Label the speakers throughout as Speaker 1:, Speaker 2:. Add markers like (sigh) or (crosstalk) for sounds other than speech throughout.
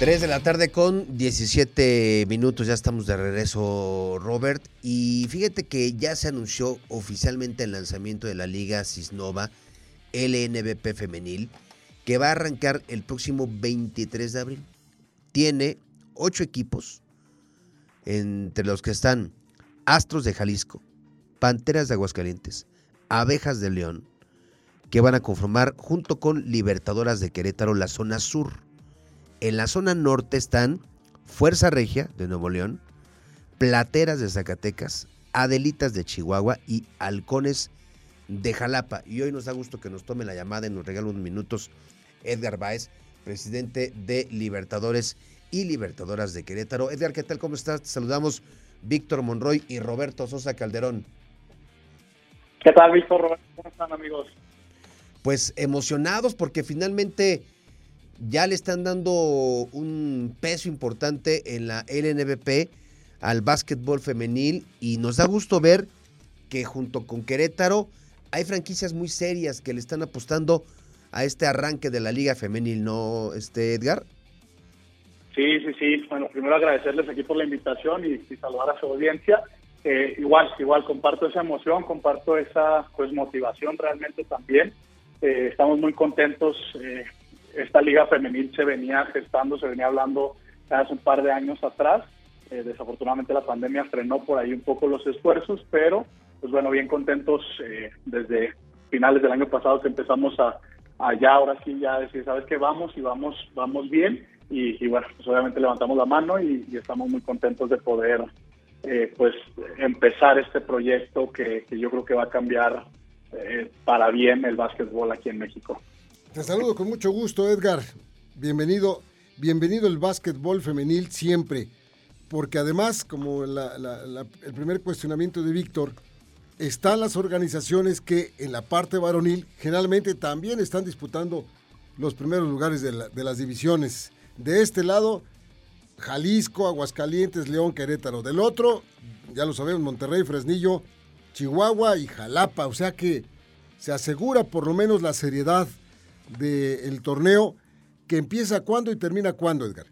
Speaker 1: 3 de la tarde con 17 minutos, ya estamos de regreso, Robert. Y fíjate que ya se anunció oficialmente el lanzamiento de la Liga Cisnova LNBP Femenil, que va a arrancar el próximo 23 de abril. Tiene ocho equipos, entre los que están Astros de Jalisco, Panteras de Aguascalientes, Abejas de León, que van a conformar junto con Libertadoras de Querétaro la zona sur. En la zona norte están Fuerza Regia de Nuevo León, Plateras de Zacatecas, Adelitas de Chihuahua y Halcones de Jalapa. Y hoy nos da gusto que nos tome la llamada y nos regale unos minutos Edgar Báez, presidente de Libertadores y Libertadoras de Querétaro. Edgar, ¿qué tal? ¿Cómo estás? Te saludamos Víctor Monroy y Roberto Sosa Calderón.
Speaker 2: ¿Qué tal, Víctor? Roberto? ¿Cómo están, amigos?
Speaker 1: Pues emocionados porque finalmente ya le están dando un peso importante en la LNBP al básquetbol femenil y nos da gusto ver que junto con Querétaro hay franquicias muy serias que le están apostando a este arranque de la liga femenil, ¿no, este Edgar?
Speaker 2: Sí, sí, sí. Bueno, primero agradecerles aquí por la invitación y, saludar a su audiencia. Eh, igual, igual comparto esa emoción, comparto esa pues motivación realmente también. Eh, estamos muy contentos eh, esta liga femenil se venía gestando, se venía hablando hace un par de años atrás. Eh, desafortunadamente la pandemia frenó por ahí un poco los esfuerzos, pero pues bueno, bien contentos eh, desde finales del año pasado que empezamos a, ya ahora sí ya decir, sabes que vamos y vamos, vamos bien y, bueno, pues obviamente levantamos la mano y, estamos muy contentos de poder eh, pues empezar este proyecto que, que, yo creo que va a cambiar para bien el básquetbol aquí en México.
Speaker 3: Te saludo con mucho gusto, Edgar. Bienvenido, bienvenido el básquetbol femenil siempre. Porque además, como el primer cuestionamiento de Víctor, están las organizaciones que en la parte varonil generalmente también están disputando los primeros lugares de, de las divisiones. De este lado, Jalisco, Aguascalientes, León, Querétaro. Del otro, ya lo sabemos, Monterrey, Fresnillo, Chihuahua y Jalapa. O sea que se asegura por lo menos la seriedad del torneo que empieza cuándo y termina cuándo, Edgar.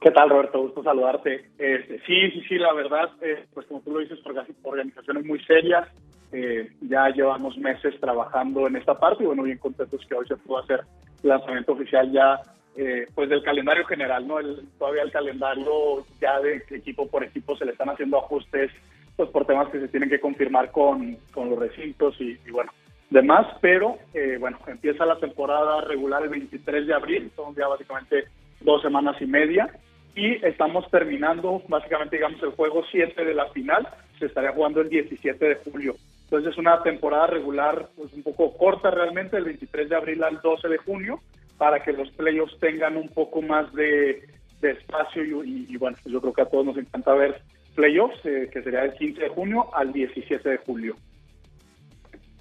Speaker 2: ¿Qué tal, Roberto? Gusto saludarte. Este, sí, sí, sí, la verdad, eh, pues como tú lo dices, organizaciones muy serias. Eh, ya llevamos meses trabajando en esta parte y bueno, bien contentos que hoy se pudo hacer lanzamiento oficial ya eh, pues del calendario general, ¿no? El, todavía el calendario ya de equipo por equipo se le están haciendo ajustes pues por temas que se tienen que confirmar con, con los recintos y bueno, demás, pero eh, bueno, empieza la temporada regular el 23 de abril, son ya básicamente dos semanas y media, y estamos terminando básicamente, digamos, el juego 7 de la final, se estaría jugando el 17 de julio. Entonces es una temporada regular pues un poco corta realmente, el 23 de abril al 12 de junio, para que los playoffs tengan un poco más de, espacio y, bueno, pues yo creo que a todos nos encanta ver playoffs, eh, que sería el 15 de junio al 17 de julio.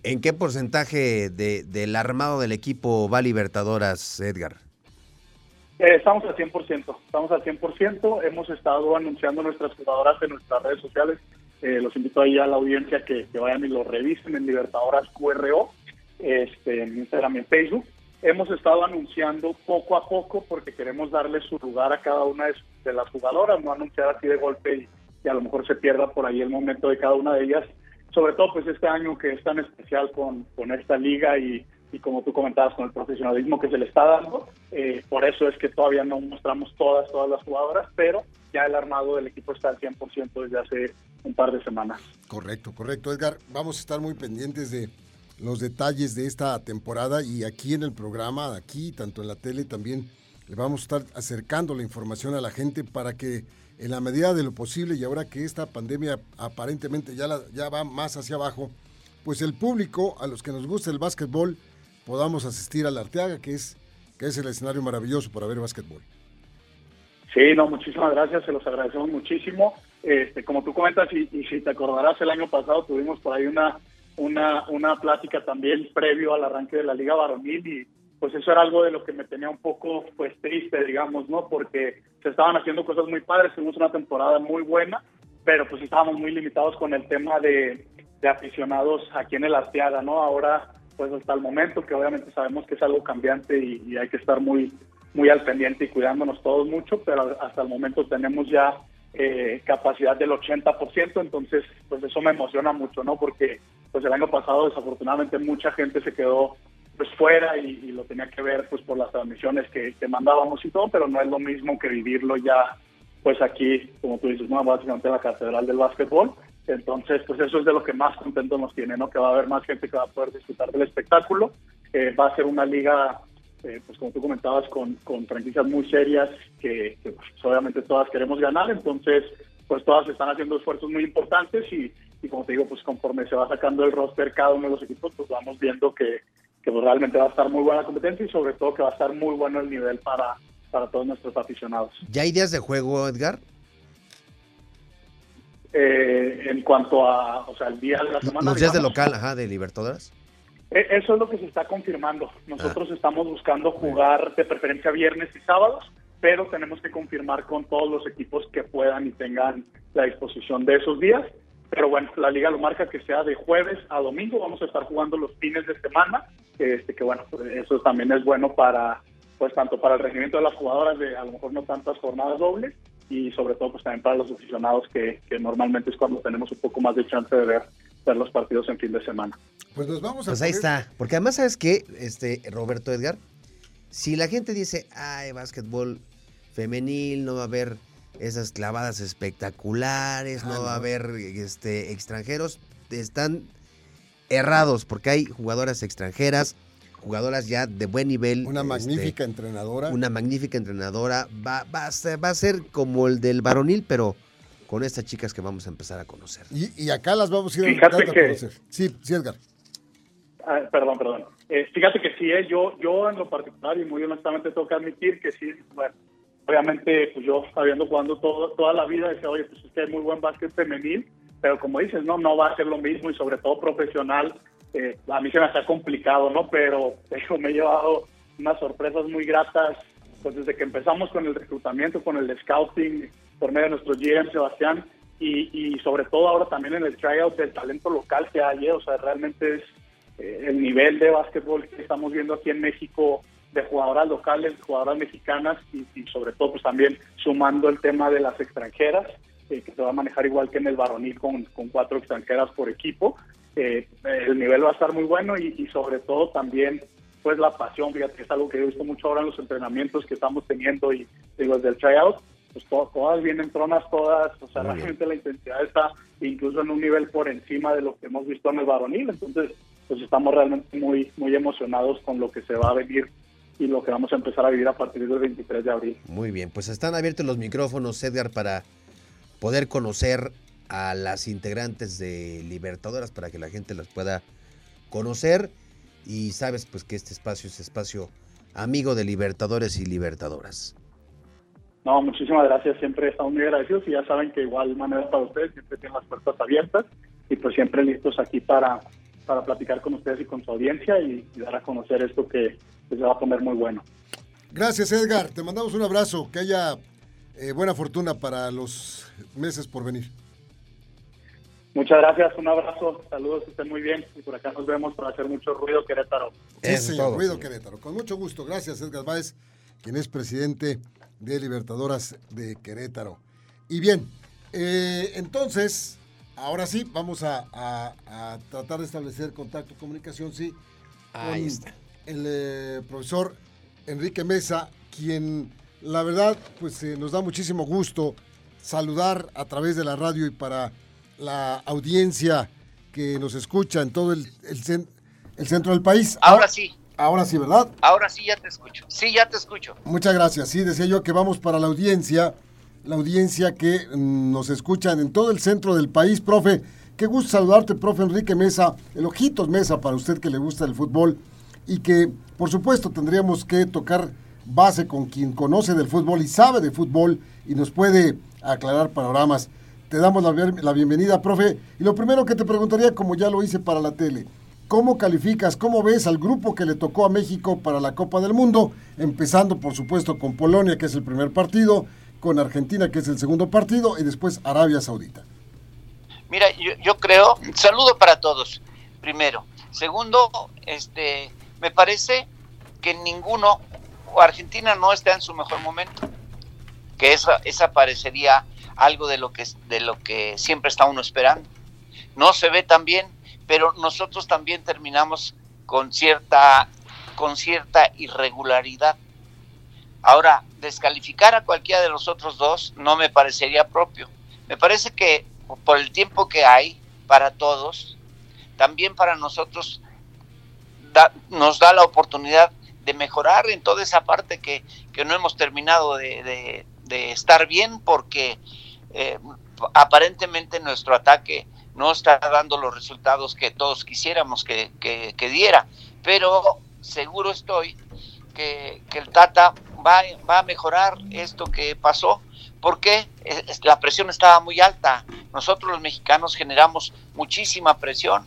Speaker 1: ¿En qué porcentaje de, del armado del equipo va Libertadoras, Edgar?
Speaker 2: Eh, estamos al 100%, estamos al 100%, hemos estado anunciando nuestras jugadoras en nuestras redes sociales, eh, los invito ahí a la audiencia que, vayan y lo revisen en Libertadoras QRO, este, en Instagram y en Facebook. Hemos estado anunciando poco a poco porque queremos darle su lugar a cada una de, las jugadoras, no anunciar así de golpe y a lo mejor se pierda por ahí el momento de cada una de ellas sobre todo pues este año que es tan especial con, con esta liga y, y, como tú comentabas con el profesionalismo que se le está dando, eh, por eso es que todavía no mostramos todas, todas las jugadoras, pero ya el armado del equipo está al 100% desde hace un par de semanas.
Speaker 3: Correcto, correcto, Edgar. Vamos a estar muy pendientes de los detalles de esta temporada y aquí en el programa, aquí, tanto en la tele también, le vamos a estar acercando la información a la gente para que en la medida de lo posible y ahora que esta pandemia aparentemente ya, ya va más hacia abajo, pues el público, a los que nos gusta el básquetbol, podamos asistir a la Arteaga, que es que es el escenario maravilloso para ver básquetbol.
Speaker 2: Sí, no, muchísimas gracias, se los agradecemos muchísimo. Este, como tú comentas, y, si te acordarás, el año pasado tuvimos por ahí una, una, una plática también previo al arranque de la Liga Varonil y pues eso era algo de lo que me tenía un poco pues triste, digamos, ¿no? Porque se estaban haciendo cosas muy padres, tuvimos una temporada muy buena, pero pues estábamos muy limitados con el tema de, aficionados aquí en el Arteaga, ¿no? Ahora, pues hasta el momento, que obviamente sabemos que es algo cambiante y, hay que estar muy, muy al pendiente y cuidándonos todos mucho, pero hasta el momento tenemos ya eh, capacidad del 80%, entonces pues eso me emociona mucho, ¿no? Porque pues el año pasado desafortunadamente mucha gente se quedó pues fuera y, lo tenía que ver pues por las transmisiones que, que mandábamos y todo, pero no es lo mismo que vivirlo ya pues aquí, como tú dices, ¿no? básicamente la catedral del básquetbol. Entonces, pues eso es de lo que más contento nos tiene, ¿no? Que va a haber más gente que va a poder disfrutar del espectáculo. Eh, va a ser una liga, eh, pues como tú comentabas, con, con franquicias muy serias que, pues, obviamente todas queremos ganar. Entonces, pues todas están haciendo esfuerzos muy importantes y, y como te digo, pues conforme se va sacando el roster cada uno de los equipos, pues vamos viendo que, que pues, realmente va a estar muy buena competencia y sobre todo que va a estar muy bueno el nivel para para todos nuestros aficionados.
Speaker 1: ¿Ya hay días de juego, Edgar?
Speaker 2: Eh, en cuanto a, o sea, el día de la semana.
Speaker 1: Los días de local, ajá, de Libertadores.
Speaker 2: E, eso es lo que se está confirmando. Nosotros ah. estamos buscando jugar de preferencia viernes y sábados, pero tenemos que confirmar con todos los equipos que puedan y tengan la disposición de esos días. Pero bueno, la liga lo marca que sea de jueves a domingo. Vamos a estar jugando los fines de semana, este, que bueno, pues eso también es bueno para pues tanto para el rendimiento de las jugadoras de a lo mejor no tantas jornadas dobles y sobre todo pues también para los aficionados que, normalmente es cuando tenemos un poco más de chance de ver, ver los partidos en fin de semana.
Speaker 1: Pues nos vamos a Pues ahí está, porque además sabes que este Roberto Edgar, si la gente dice, "Ay, básquetbol femenil, no va a haber esas clavadas espectaculares, no, ah, va a haber este extranjeros", están errados porque hay jugadoras extranjeras jugadoras ya de buen nivel.
Speaker 3: Una este, magnífica entrenadora.
Speaker 1: Una magnífica entrenadora. Va, va, a ser, va a ser como el del varonil, pero con estas chicas que vamos a empezar a conocer.
Speaker 3: Y, acá las vamos a ir a, conocer. Sí, sí, Edgar.
Speaker 2: Ah, perdón, perdón. Eh, fíjate que sí, eh, yo, yo en lo particular y muy honestamente tengo que admitir que sí, bueno, obviamente pues yo habiendo jugando todo, toda la vida decía, oye, pues es que hay muy buen básquet femenil, pero como dices, no, no va a ser lo mismo y sobre todo profesional eh, a mí se me hace complicado, ¿no? (laughs) Pero me he llevado unas sorpresas muy gratas, pues desde que empezamos con el reclutamiento, con el scouting, por medio de nuestro GM Sebastián, y, sobre todo ahora también en el tryout del talento local que hay, ¿eh? o sea, realmente es eh, el nivel de básquetbol que estamos viendo aquí en México de jugadoras locales, jugadoras mexicanas y, sobre todo pues también sumando el tema de las extranjeras, que se va a manejar igual que en el varonil con, con cuatro extranjeras por equipo. Eh, el nivel va a estar muy bueno y, sobre todo también pues la pasión, fíjate que es algo que he visto mucho ahora en los entrenamientos que estamos teniendo y digo, desde el tryout, pues todas vienen tronas, todas, o sea, realmente la intensidad está incluso en un nivel por encima de lo que hemos visto en el varonil, entonces pues estamos realmente muy, muy emocionados con lo que se va a venir y lo que vamos a empezar a vivir a partir del 23 de abril.
Speaker 1: Muy bien, pues están abiertos los micrófonos, Edgar, para poder conocer a las integrantes de Libertadoras para que la gente las pueda conocer y sabes pues que este espacio es espacio amigo de Libertadores y Libertadoras.
Speaker 2: No, muchísimas gracias, siempre estamos muy agradecidos y ya saben que igual manera para ustedes siempre tienen las puertas abiertas y pues siempre listos aquí para, para platicar con ustedes y con su audiencia y, dar a conocer esto que, se va a poner muy bueno.
Speaker 3: Gracias Edgar, te mandamos un abrazo, que haya eh, buena fortuna para los meses por venir.
Speaker 2: Muchas gracias, un abrazo, saludos, que estén muy bien y por acá nos vemos para hacer mucho ruido Querétaro.
Speaker 3: Sí, ruido Querétaro. Con mucho gusto, gracias Edgar Báez, quien es presidente de Libertadoras de Querétaro. Y bien, eh, entonces, ahora sí, vamos a, tratar de establecer contacto, comunicación, sí,
Speaker 1: Ahí
Speaker 3: con el eh, profesor Enrique Mesa, quien la verdad, pues eh, nos da muchísimo gusto saludar a través de la radio y para la audiencia que nos escucha en todo el, el, centro del país.
Speaker 4: Ahora sí.
Speaker 3: Ahora sí, ¿verdad?
Speaker 4: Ahora sí ya te escucho. Sí, ya te escucho.
Speaker 3: Muchas gracias. Sí, decía yo que vamos para la audiencia, la audiencia que mm, nos escuchan en todo el centro del país. Profe, qué gusto saludarte, profe Enrique Mesa, el Ojitos Mesa para usted que le gusta el fútbol. y que por supuesto tendríamos que tocar base con quien conoce del fútbol y sabe de fútbol y nos puede aclarar panoramas. Te damos la, la bienvenida, profe. Y lo primero que te preguntaría, como ya lo hice para la tele, ¿cómo calificas, cómo ves al grupo que le tocó a México para la Copa del Mundo? Empezando, por supuesto, con Polonia, que es el primer partido, con Argentina, que es el segundo partido, y después Arabia Saudita.
Speaker 4: Mira, yo, creo, saludo para todos, primero. Segundo, este, me parece que ninguno, o Argentina no está en su mejor momento, que esa, esa parecería algo de lo que de lo que siempre está uno esperando. No se ve tan bien, pero nosotros también terminamos con cierta con cierta irregularidad. Ahora, descalificar a cualquiera de los otros dos no me parecería propio. Me parece que por el tiempo que hay para todos, también para nosotros nos da la oportunidad de mejorar en toda esa parte que, no hemos terminado de, estar bien porque eh, aparentemente nuestro ataque no está dando los resultados que todos quisiéramos que, que diera. Pero seguro estoy que, el Tata va, va, a mejorar esto que pasó, porque la presión estaba muy alta. Nosotros los mexicanos generamos muchísima presión.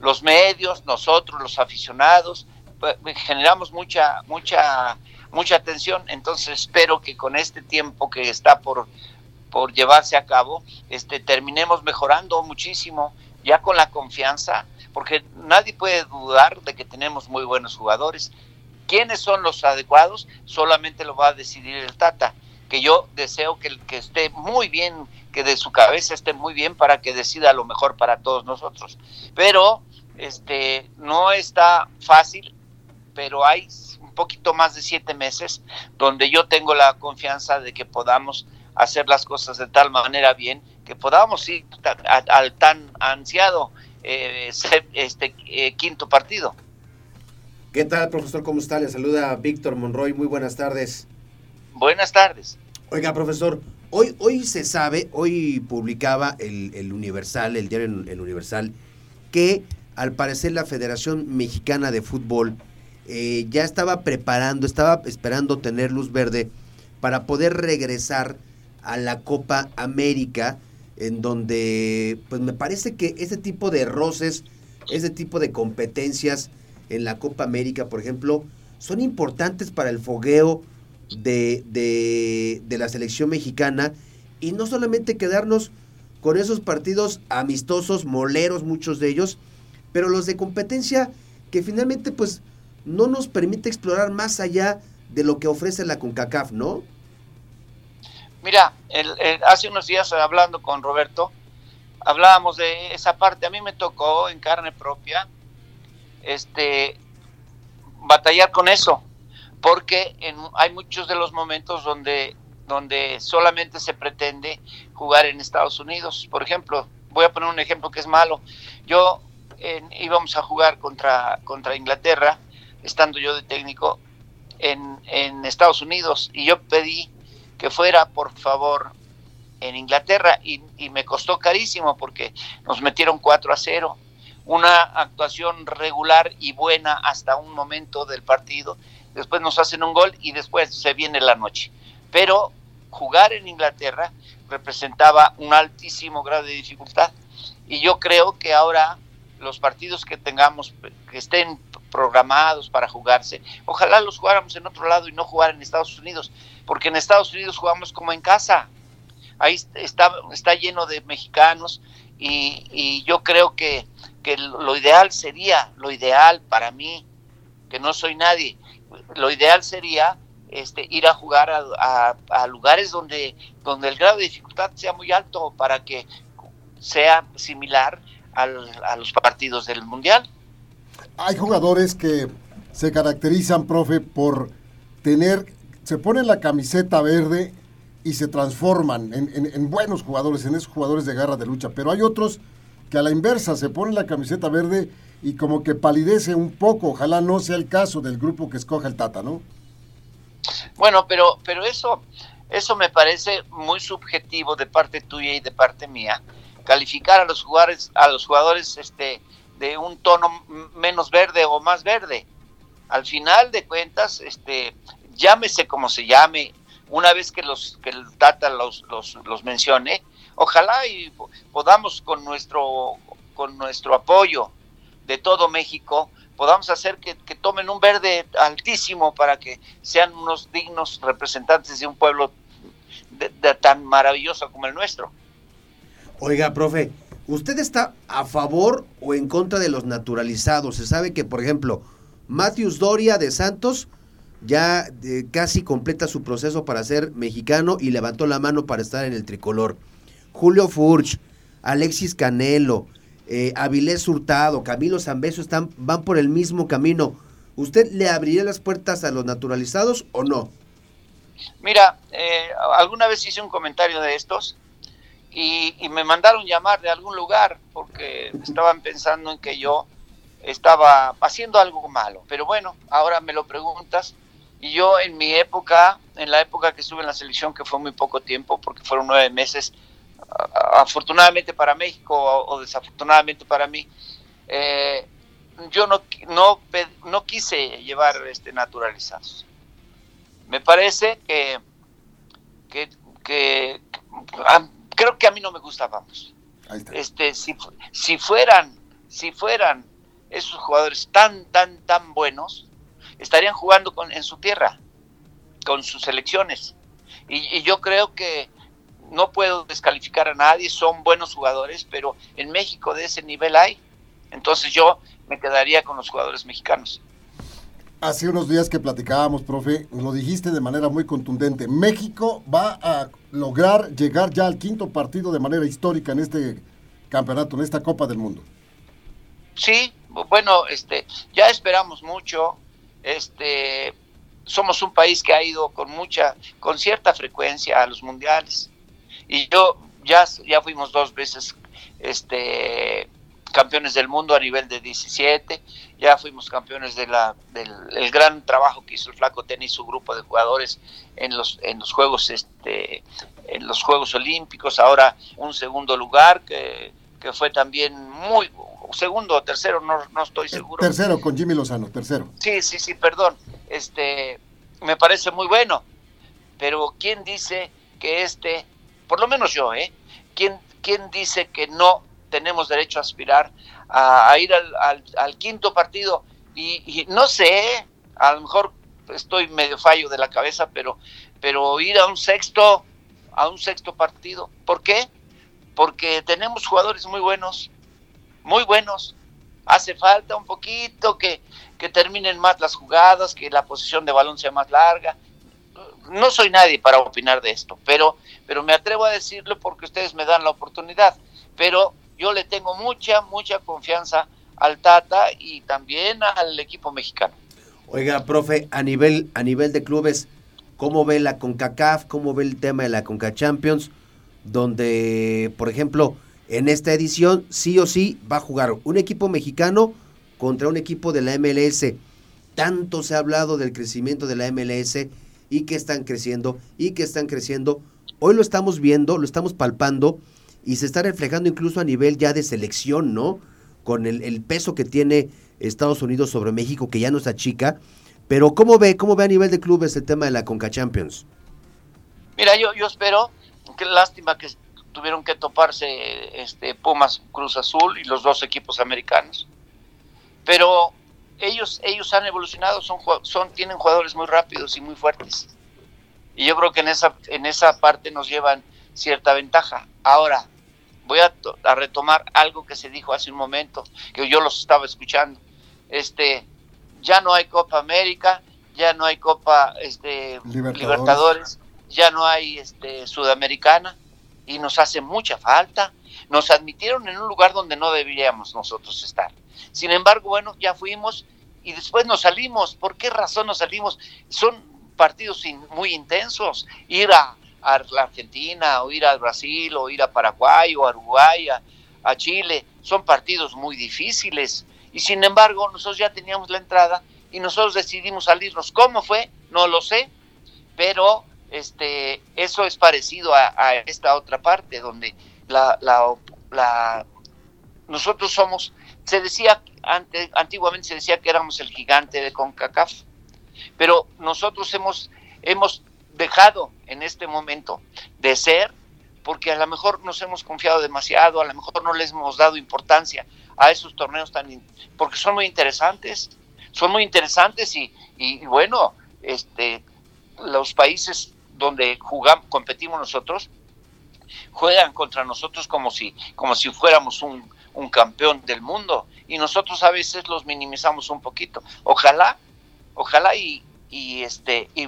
Speaker 4: Los medios, nosotros, los aficionados, pues, generamos mucha, mucha, mucha tensión. Entonces espero que con este tiempo que está por, por llevarse a cabo, este, terminemos mejorando muchísimo, ya con la confianza, porque nadie puede dudar de que tenemos muy buenos jugadores quiénes son los adecuados, solamente lo va a decidir el Tata, que yo deseo que, que esté muy bien, que de su cabeza esté muy bien para que decida lo mejor para todos nosotros. Pero este no está fácil, pero hay un poquito más de siete meses donde yo tengo la confianza de que podamos hacer las cosas de tal manera bien que podamos ir al tan ansiado eh, este eh, quinto partido.
Speaker 1: ¿Qué tal, profesor? ¿Cómo está? Le saluda Víctor Monroy. Muy buenas tardes.
Speaker 4: Buenas tardes.
Speaker 1: Oiga, profesor, hoy, hoy se sabe, hoy publicaba el, Universal, el diario El Universal, que al parecer la Federación Mexicana de Fútbol eh, ya estaba preparando, estaba esperando tener luz verde para poder regresar a la Copa América, en donde, pues me parece que ese tipo de roces, ese tipo de competencias, en la Copa América, por ejemplo, son importantes para el fogueo de, de, la selección mexicana y no solamente quedarnos con esos partidos amistosos, moleros muchos de ellos, pero los de competencia que finalmente pues no nos permite explorar más allá de lo que ofrece la CONCACAF, ¿no?
Speaker 4: Mira, hace unos días hablando con Roberto, hablábamos de esa parte, a mí me tocó en carne propia este, batallar con eso, porque en, hay muchos de los momentos donde, donde solamente se pretende jugar en Estados Unidos. Por ejemplo, voy a poner un ejemplo que es malo. Yo íbamos a jugar contra, contra Inglaterra, estando yo de técnico, en, en Estados Unidos, y yo pedí que fuera, por favor, en Inglaterra, y, y me costó carísimo porque nos metieron 4 a 0 una actuación regular y buena hasta un momento del partido. Después nos hacen un gol y después se viene la noche. Pero jugar en Inglaterra representaba un altísimo grado de dificultad. Y yo creo que ahora los partidos que tengamos, que estén programados para jugarse, ojalá los jugáramos en otro lado y no jugar en Estados Unidos, porque en Estados Unidos jugamos como en casa. Ahí está, está lleno de mexicanos y, y yo creo que que lo ideal sería, lo ideal para mí, que no soy nadie, lo ideal sería este, ir a jugar a, lugares donde, donde el grado de dificultad sea muy alto para que sea similar a los partidos del Mundial.
Speaker 3: Hay jugadores que se caracterizan, profe, por tener, se ponen la camiseta verde y se transforman en, en buenos jugadores, en esos jugadores de garra de lucha, pero hay otros a la inversa se pone la camiseta verde y como que palidece un poco. Ojalá no sea el caso del grupo que escoja el Tata, ¿no?
Speaker 4: Bueno, pero, pero eso, eso me parece muy subjetivo de parte tuya y de parte mía. Calificar a los jugadores, a los jugadores este, de un tono menos verde o más verde. Al final de cuentas, este, llámese como se llame, una vez que los que el Tata los, los, los mencione, ojalá y podamos con nuestro con nuestro apoyo de todo México podamos hacer que, tomen un verde altísimo para que sean unos dignos representantes de un pueblo tan maravilloso como el nuestro.
Speaker 1: Oiga, profe, ¿usted está a favor o en contra de los naturalizados? Se sabe que, por ejemplo, Matthews Doria de Santos ya eh, casi completa su proceso para ser mexicano y levantó la mano para estar en el tricolor. Julio Furch, Alexis Canelo, eh, Avilés Hurtado, Camilo Zambeso están, van por el mismo camino. ¿Usted le abriría las puertas a los naturalizados o no?
Speaker 4: Mira, eh, alguna vez hice un comentario de estos y, me mandaron llamar de algún lugar porque estaban pensando en que yo estaba haciendo algo malo. Pero bueno, ahora me lo preguntas. Y yo en mi época, en la época que estuve en la selección, que fue muy poco tiempo, porque fueron nueve meses, afortunadamente para México o, desafortunadamente para mí, eh, yo no, no, no quise llevar este, naturalizados. Me parece que, que, ah, creo que a mí no me gustábamos. Este, si, si fueran, si fueran esos jugadores tan, tan, tan buenos, estarían jugando con, en su tierra, con sus selecciones. y yo creo que no puedo descalificar a nadie, son buenos jugadores, pero en México de ese nivel hay. Entonces yo me quedaría con los jugadores mexicanos.
Speaker 3: Hace unos días que platicábamos, profe, lo dijiste de manera muy contundente. México va a lograr llegar ya al quinto partido de manera histórica en este campeonato, en esta Copa del Mundo.
Speaker 4: Sí, bueno, este, ya esperamos mucho. Este, somos un país que ha ido con mucha, con cierta frecuencia a los mundiales. Y yo ya, ya fuimos dos veces este, campeones del mundo a nivel de 17, ya fuimos campeones de la, del gran trabajo que hizo el Flaco Tenis, su grupo de jugadores en los, en los Juegos este, en los Juegos Olímpicos, ahora un segundo lugar que, que fue también muy segundo o tercero, no, no estoy seguro.
Speaker 3: Tercero con Jimmy Lozano, tercero.
Speaker 4: Sí, sí, sí, perdón. Este me parece muy bueno. Pero ¿quién dice que este por lo menos yo, ¿eh? ¿Quién, quién dice que no tenemos derecho a aspirar a, ir al, quinto partido? Y, no sé, a lo mejor estoy medio fallo de la cabeza, pero, pero ir a un sexto, a un sexto partido. ¿Por qué? Porque tenemos jugadores muy buenos, muy buenos. Hace falta un poquito que, que terminen más las jugadas, que la posición de balón sea más larga, no soy nadie para opinar de esto, pero, pero me atrevo a decirlo porque ustedes me dan la oportunidad. Pero yo le tengo mucha, mucha confianza al Tata y también al equipo mexicano.
Speaker 1: Oiga, profe, a nivel, a nivel de clubes, ¿cómo ve la CONCACAF? ¿Cómo ve el tema de la CONCA Champions? Donde, por ejemplo, en esta edición sí o sí va a jugar un equipo mexicano contra un equipo de la MLS. Tanto se ha hablado del crecimiento de la MLS y que están creciendo y que están creciendo. Hoy lo estamos viendo, lo estamos palpando y se está reflejando incluso a nivel ya de selección, ¿no? Con el, peso que tiene Estados Unidos sobre México, que ya no está chica. Pero ¿cómo ve, cómo ve a nivel de clubes el tema de la Conca Champions?
Speaker 4: Mira, yo, yo espero, qué lástima que tuvieron que toparse este Pumas Cruz Azul y los dos equipos americanos. Pero ellos, ellos han evolucionado, son, son, tienen jugadores muy rápidos y muy fuertes. Y yo creo que en esa, en esa parte nos llevan cierta ventaja. Ahora, voy a, retomar algo que se dijo hace un momento, que yo los estaba escuchando. Este, ya no hay Copa América, ya no hay Copa este, Libertadores. ya no hay este, Sudamericana, y nos hace mucha falta. Nos admitieron en un lugar donde no deberíamos nosotros estar. Sin embargo, bueno, ya fuimos y después nos salimos. ¿Por qué razón nos salimos? Son partidos muy intensos. Ir a, la Argentina, o ir al Brasil, o ir a Paraguay, o a Uruguay, a, Chile, son partidos muy difíciles. Y sin embargo, nosotros ya teníamos la entrada y nosotros decidimos salirnos. ¿Cómo fue? No lo sé, pero este, eso es parecido a, a esta otra parte, donde la, la, la, nosotros somos se decía, antiguamente se decía que éramos el gigante de CONCACAF, pero nosotros hemos, hemos dejado en este momento de ser porque a lo mejor nos hemos confiado demasiado, a lo mejor no les hemos dado importancia a esos torneos tan porque son muy interesantes, son muy interesantes y, y bueno, este los países donde jugamos, competimos nosotros juegan contra nosotros como si como si fuéramos un, un campeón del mundo y nosotros a veces los minimizamos un poquito. Ojalá, ojalá y, y este y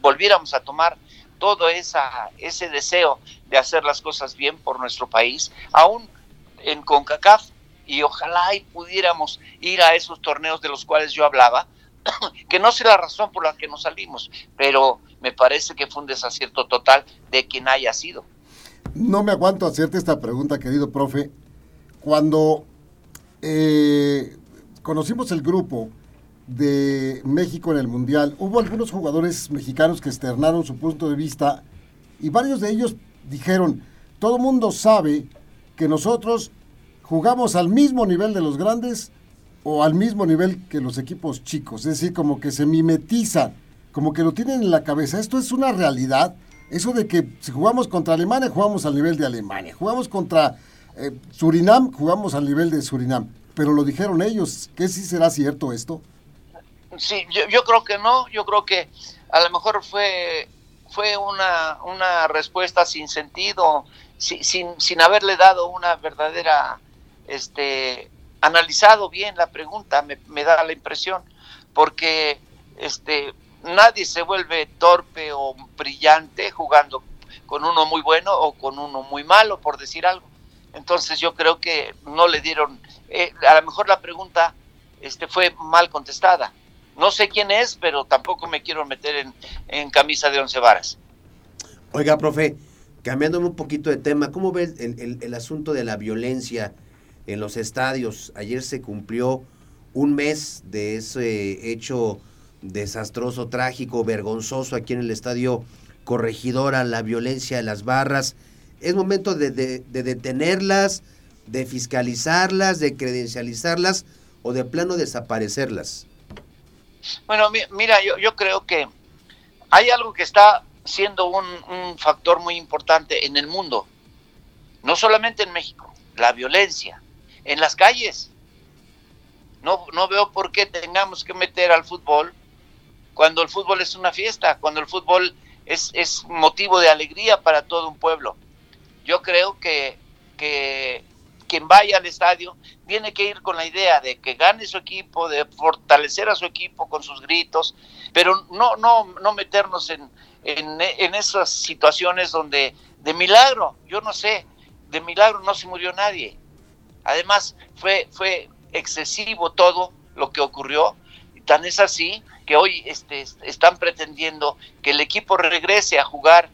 Speaker 4: volviéramos a tomar todo esa, ese deseo de hacer las cosas bien por nuestro país, aún en CONCACAF, y ojalá y pudiéramos ir a esos torneos de los cuales yo hablaba, (clears throat) que no sé la razón por la que nos salimos, pero me parece que fue un desacierto total de quien haya sido.
Speaker 3: No me aguanto a hacerte esta pregunta, querido profe. Cuando eh, conocimos el grupo de México en el Mundial, hubo algunos jugadores mexicanos que externaron su punto de vista y varios de ellos dijeron, todo mundo sabe que nosotros jugamos al mismo nivel de los grandes o al mismo nivel que los equipos chicos, es decir, como que se mimetizan, como que lo tienen en la cabeza. Esto es una realidad, eso de que si jugamos contra Alemania, jugamos al nivel de Alemania, jugamos contra eh, Surinam, jugamos al nivel de Surinam, pero lo dijeron ellos, ¿qué sí será cierto esto?
Speaker 4: Sí, yo, yo creo que no, yo creo que a lo mejor fue, fue una, una respuesta sin sentido, sin, sin haberle dado una verdadera, este, analizado bien la pregunta, me, me da la impresión, porque este, nadie se vuelve torpe o brillante jugando con uno muy bueno o con uno muy malo, por decir algo. Entonces yo creo que no le dieron, eh, a lo mejor la pregunta este, fue mal contestada. No sé quién es, pero tampoco me quiero meter en, camisa de once varas.
Speaker 1: Oiga, profe, cambiándome un poquito de tema, ¿cómo ves el, el, asunto de la violencia en los estadios? Ayer se cumplió un mes de ese hecho desastroso, trágico, vergonzoso aquí en el estadio Corregidora, la violencia de las barras. Es momento de, de, de detenerlas, de fiscalizarlas, de credencializarlas o de plano desaparecerlas.
Speaker 4: Bueno, mira, yo, yo creo que hay algo que está siendo un, un, factor muy importante en el mundo, no solamente en México, la violencia en las calles. No, no veo por qué tengamos que meter al fútbol cuando el fútbol es una fiesta, cuando el fútbol es, es motivo de alegría para todo un pueblo. Yo creo que, que quien vaya al estadio tiene que ir con la idea de que gane su equipo, de fortalecer a su equipo con sus gritos, pero no, no, no meternos en, en, en esas situaciones donde de milagro, yo no sé, de milagro no se murió nadie. Además, fue, fue excesivo todo lo que ocurrió, y tan es así que hoy este, están pretendiendo que el equipo regrese a jugar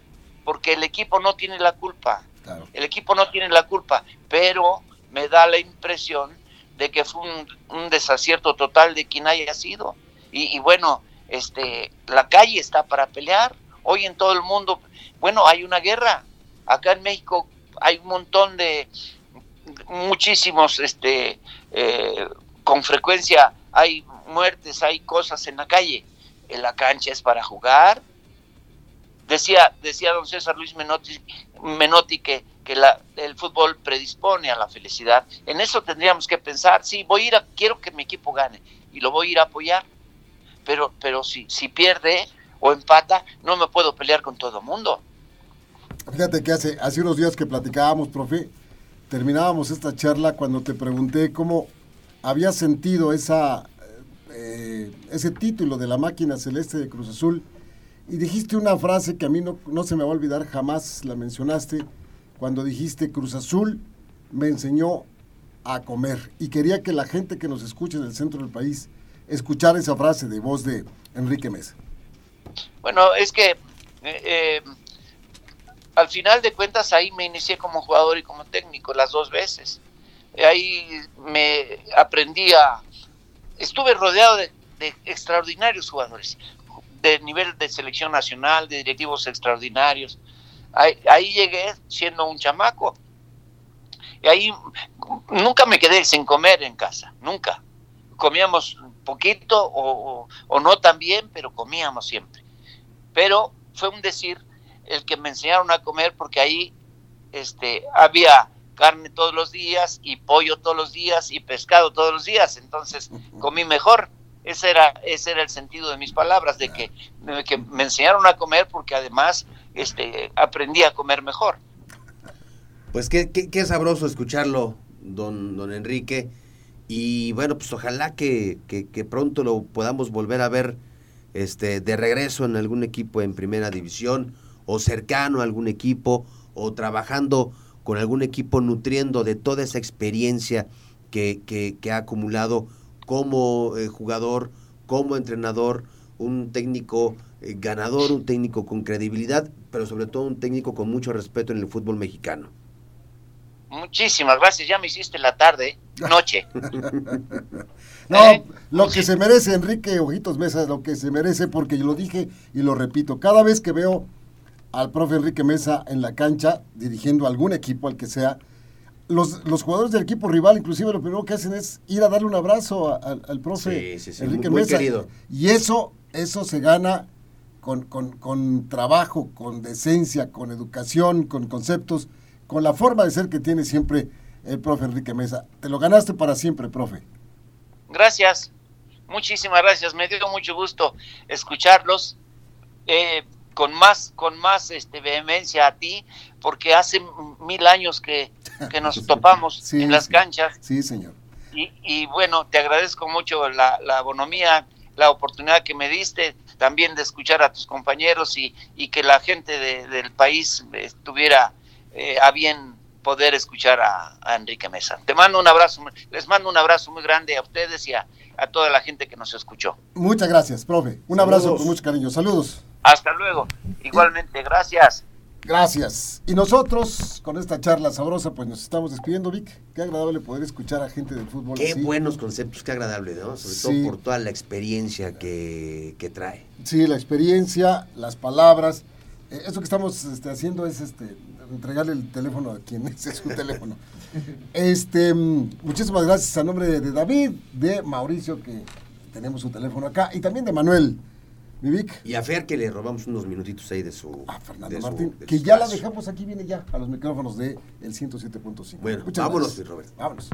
Speaker 4: porque el equipo no tiene la culpa. El equipo no tiene la culpa, pero me da la impresión de que fue un, desacierto total de quien haya sido. Y, bueno, este, la calle está para pelear. Hoy en todo el mundo, bueno, hay una guerra. Acá en México hay un montón de, muchísimos, este, eh, con frecuencia hay muertes, hay cosas en la calle. En la cancha es para jugar. Decía, decía don César Luis Menotti, Menotti que, que el fútbol predispone a la felicidad. En eso tendríamos que pensar, sí, voy a ir a, quiero que mi equipo gane y lo voy a ir a apoyar, pero, pero si, si pierde o empata, no me puedo pelear con todo el mundo.
Speaker 3: Fíjate que hace, hace unos días que platicábamos, profe, terminábamos esta charla cuando te pregunté cómo había sentido esa, eh, ese título de la máquina celeste de Cruz Azul y dijiste una frase que a mí no, no se me va a olvidar, jamás la mencionaste, cuando dijiste Cruz Azul me enseñó a comer y quería que la gente que nos escuche en el centro del país escuchara esa frase de voz de Enrique Mesa.
Speaker 4: Bueno, es que eh, eh, al final de cuentas ahí me inicié como jugador y como técnico las dos veces. Ahí me aprendí a... Estuve rodeado de, extraordinarios jugadores, de nivel de selección nacional, de directivos extraordinarios. Ahí, llegué siendo un chamaco Y ahí nunca me quedé sin comer en casa, nunca. Comíamos poquito o, o no tan bien, pero comíamos siempre. Pero fue un decir el que me enseñaron a comer porque ahí este, había carne todos los días y pollo todos los días y pescado todos los días, entonces comí mejor. Ese era, ese era el sentido de mis palabras, de que, que me enseñaron a comer porque además este, aprendí a comer mejor.
Speaker 1: Pues qué, qué, sabroso escucharlo, don, don Enrique. Y bueno, pues ojalá que, que, pronto lo podamos volver a ver este, de regreso en algún equipo en primera división o cercano a algún equipo o trabajando con algún equipo nutriendo de toda esa experiencia que, que, ha acumulado como eh, jugador, como entrenador, un técnico eh, ganador, un técnico con credibilidad, pero sobre todo un técnico con mucho respeto en el fútbol mexicano.
Speaker 4: Muchísimas gracias, ya me hiciste la tarde, noche. (laughs)
Speaker 3: no, ¿Eh? lo que se merece, Enrique Ojitos Mesa, lo que se merece, porque yo lo dije y lo repito, cada vez que veo al profe Enrique Mesa en la cancha, dirigiendo algún equipo, al que sea, los, los jugadores del equipo rival, inclusive, lo primero que hacen es ir a darle un abrazo al profe Enrique Mesa. Y eso, eso se gana con, con, con, trabajo, con decencia, con educación, con conceptos, con la forma de ser que tiene siempre el profe Enrique Mesa. Te lo ganaste para siempre, profe.
Speaker 4: Gracias, muchísimas gracias. Me dio mucho gusto escucharlos. Eh, con más, con más este, vehemencia a ti, porque hace mil años que, nos (laughs) topamos en las canchas.
Speaker 3: Sí, señor.
Speaker 4: Y, y bueno, te agradezco mucho la, la bonomía, la oportunidad que me diste también de escuchar a tus compañeros y, y que la gente del país estuviera eh, a bien poder escuchar a, Enrique Mesa. Te mando un abrazo, les mando un abrazo muy grande a ustedes y a, a toda la gente que nos escuchó.
Speaker 3: Muchas gracias, profe. Un abrazo con mucho cariño. Saludos.
Speaker 4: Hasta luego. Igualmente, gracias.
Speaker 3: Gracias. Y nosotros, con esta charla sabrosa, pues nos estamos despidiendo, Vic. Qué agradable poder escuchar a gente del fútbol.
Speaker 1: Qué buenos conceptos, qué agradable, ¿no? Sobre todo por toda la experiencia que, trae.
Speaker 3: Sí, la experiencia, las palabras. Eh, eso que estamos este, haciendo es este entregarle el teléfono a quien (laughs) es su teléfono. Este, mm, muchísimas gracias a nombre de David, de Mauricio, que tenemos su teléfono acá, y también de Manuel.
Speaker 1: Y a Fer que le robamos unos minutitos ahí de su...
Speaker 3: Ah, Fernando Martín, que ya la dejamos aquí, viene ya a los micrófonos de el 107.5.
Speaker 1: Bueno, vámonos, Robert.
Speaker 3: Vámonos.